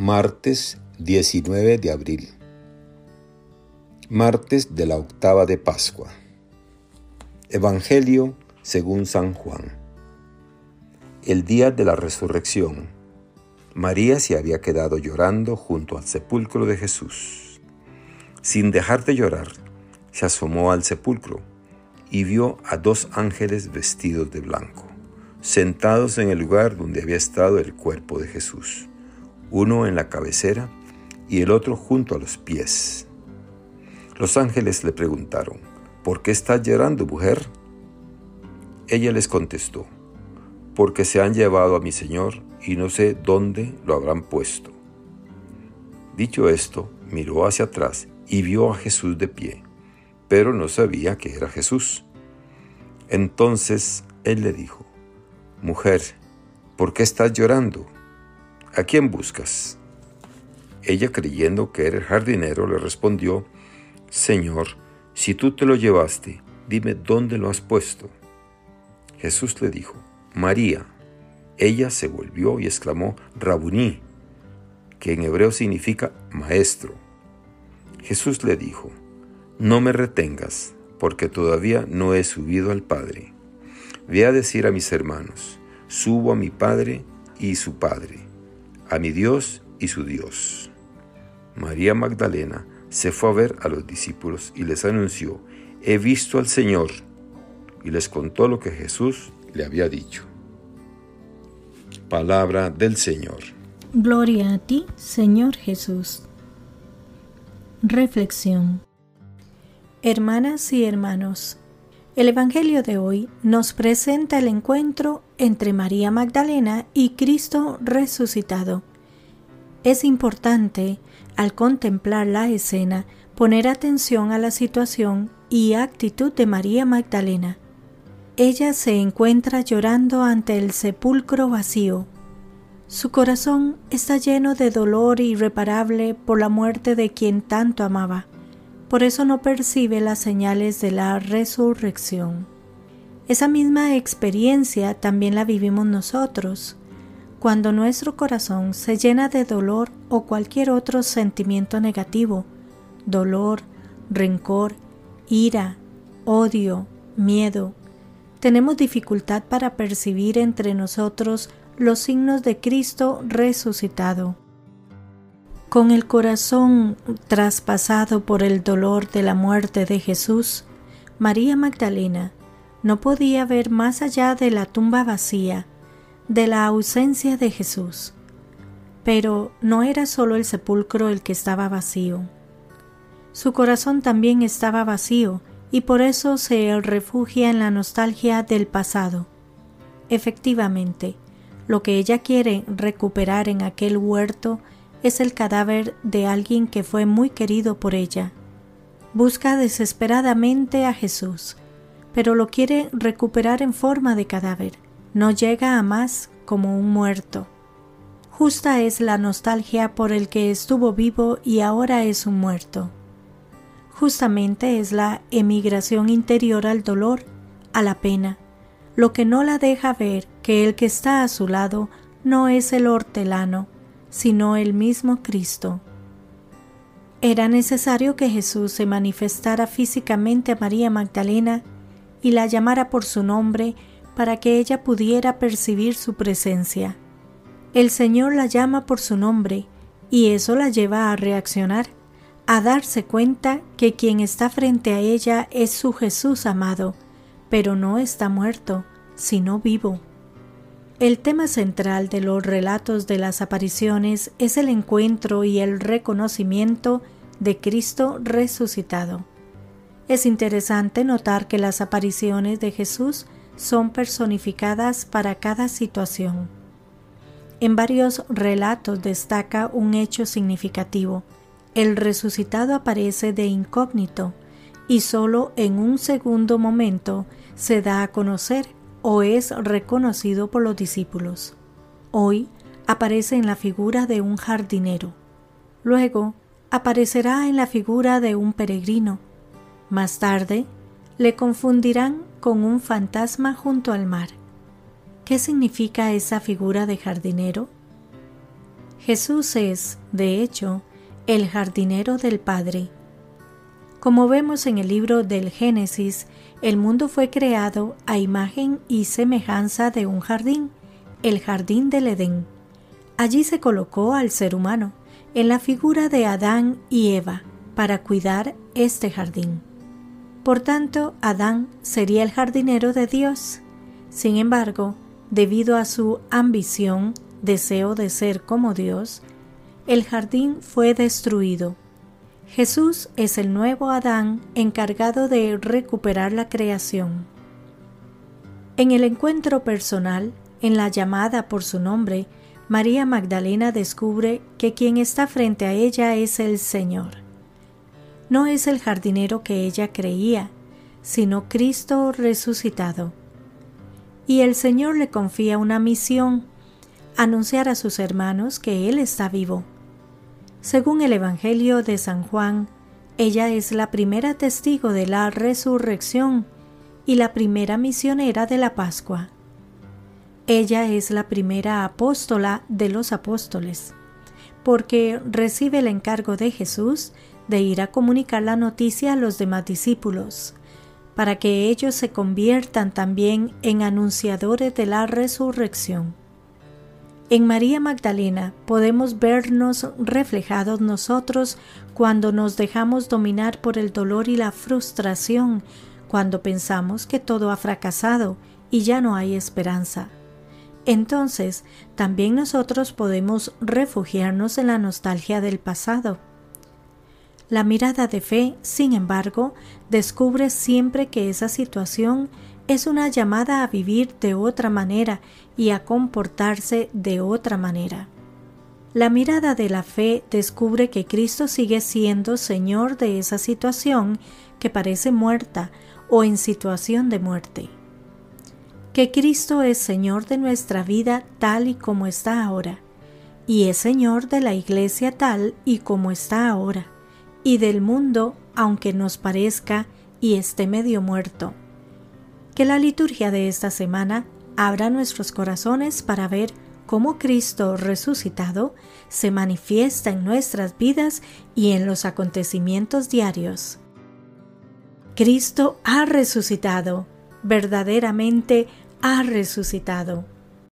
Martes 19 de abril. Martes de la octava de Pascua. Evangelio según San Juan. El día de la resurrección. María se había quedado llorando junto al sepulcro de Jesús. Sin dejar de llorar, se asomó al sepulcro y vio a dos ángeles vestidos de blanco, sentados en el lugar donde había estado el cuerpo de Jesús uno en la cabecera y el otro junto a los pies. Los ángeles le preguntaron, ¿por qué estás llorando, mujer? Ella les contestó, porque se han llevado a mi Señor y no sé dónde lo habrán puesto. Dicho esto, miró hacia atrás y vio a Jesús de pie, pero no sabía que era Jesús. Entonces él le dijo, Mujer, ¿por qué estás llorando? ¿A quién buscas? Ella, creyendo que era el jardinero, le respondió, Señor, si tú te lo llevaste, dime dónde lo has puesto. Jesús le dijo, María. Ella se volvió y exclamó, Rabuní, que en hebreo significa maestro. Jesús le dijo, No me retengas, porque todavía no he subido al Padre. Ve a decir a mis hermanos, subo a mi Padre y su Padre a mi Dios y su Dios. María Magdalena se fue a ver a los discípulos y les anunció, he visto al Señor, y les contó lo que Jesús le había dicho. Palabra del Señor. Gloria a ti, Señor Jesús. Reflexión. Hermanas y hermanos, el Evangelio de hoy nos presenta el encuentro entre María Magdalena y Cristo resucitado. Es importante, al contemplar la escena, poner atención a la situación y actitud de María Magdalena. Ella se encuentra llorando ante el sepulcro vacío. Su corazón está lleno de dolor irreparable por la muerte de quien tanto amaba. Por eso no percibe las señales de la resurrección. Esa misma experiencia también la vivimos nosotros, cuando nuestro corazón se llena de dolor o cualquier otro sentimiento negativo, dolor, rencor, ira, odio, miedo, tenemos dificultad para percibir entre nosotros los signos de Cristo resucitado. Con el corazón traspasado por el dolor de la muerte de Jesús, María Magdalena no podía ver más allá de la tumba vacía, de la ausencia de Jesús. Pero no era solo el sepulcro el que estaba vacío. Su corazón también estaba vacío y por eso se refugia en la nostalgia del pasado. Efectivamente, lo que ella quiere recuperar en aquel huerto es el cadáver de alguien que fue muy querido por ella. Busca desesperadamente a Jesús, pero lo quiere recuperar en forma de cadáver. No llega a más como un muerto. Justa es la nostalgia por el que estuvo vivo y ahora es un muerto. Justamente es la emigración interior al dolor, a la pena, lo que no la deja ver que el que está a su lado no es el hortelano, sino el mismo Cristo. Era necesario que Jesús se manifestara físicamente a María Magdalena y la llamara por su nombre para que ella pudiera percibir su presencia. El Señor la llama por su nombre y eso la lleva a reaccionar, a darse cuenta que quien está frente a ella es su Jesús amado, pero no está muerto, sino vivo. El tema central de los relatos de las apariciones es el encuentro y el reconocimiento de Cristo resucitado. Es interesante notar que las apariciones de Jesús son personificadas para cada situación. En varios relatos destaca un hecho significativo. El resucitado aparece de incógnito y solo en un segundo momento se da a conocer o es reconocido por los discípulos. Hoy aparece en la figura de un jardinero. Luego aparecerá en la figura de un peregrino más tarde, le confundirán con un fantasma junto al mar. ¿Qué significa esa figura de jardinero? Jesús es, de hecho, el jardinero del Padre. Como vemos en el libro del Génesis, el mundo fue creado a imagen y semejanza de un jardín, el jardín del Edén. Allí se colocó al ser humano, en la figura de Adán y Eva, para cuidar este jardín. Por tanto, Adán sería el jardinero de Dios. Sin embargo, debido a su ambición, deseo de ser como Dios, el jardín fue destruido. Jesús es el nuevo Adán encargado de recuperar la creación. En el encuentro personal, en la llamada por su nombre, María Magdalena descubre que quien está frente a ella es el Señor. No es el jardinero que ella creía, sino Cristo resucitado y el Señor le confía una misión, anunciar a sus hermanos que Él está vivo. Según el Evangelio de San Juan, ella es la primera testigo de la resurrección y la primera misionera de la Pascua. Ella es la primera apóstola de los apóstoles, porque recibe el encargo de Jesús de ir a comunicar la noticia a los demás discípulos para que ellos se conviertan también en anunciadores de la resurrección. En María Magdalena podemos vernos reflejados nosotros cuando nos dejamos dominar por el dolor y la frustración, cuando pensamos que todo ha fracasado y ya no hay esperanza. Entonces, también nosotros podemos refugiarnos en la nostalgia del pasado la mirada de fe, sin embargo, descubre siempre que esa situación es una llamada a vivir de otra manera y a comportarse de otra manera. La mirada de la fe descubre que Cristo sigue siendo Señor de esa situación que parece muerta o en situación de muerte. Que Cristo es Señor de nuestra vida tal y como está ahora, y es Señor de la Iglesia tal y como está ahora y del mundo, aunque nos parezca y esté medio muerto. Que la liturgia de esta semana abra nuestros corazones para ver cómo Cristo resucitado se manifiesta en nuestras vidas y en los acontecimientos diarios. Cristo ha resucitado, verdaderamente ha resucitado.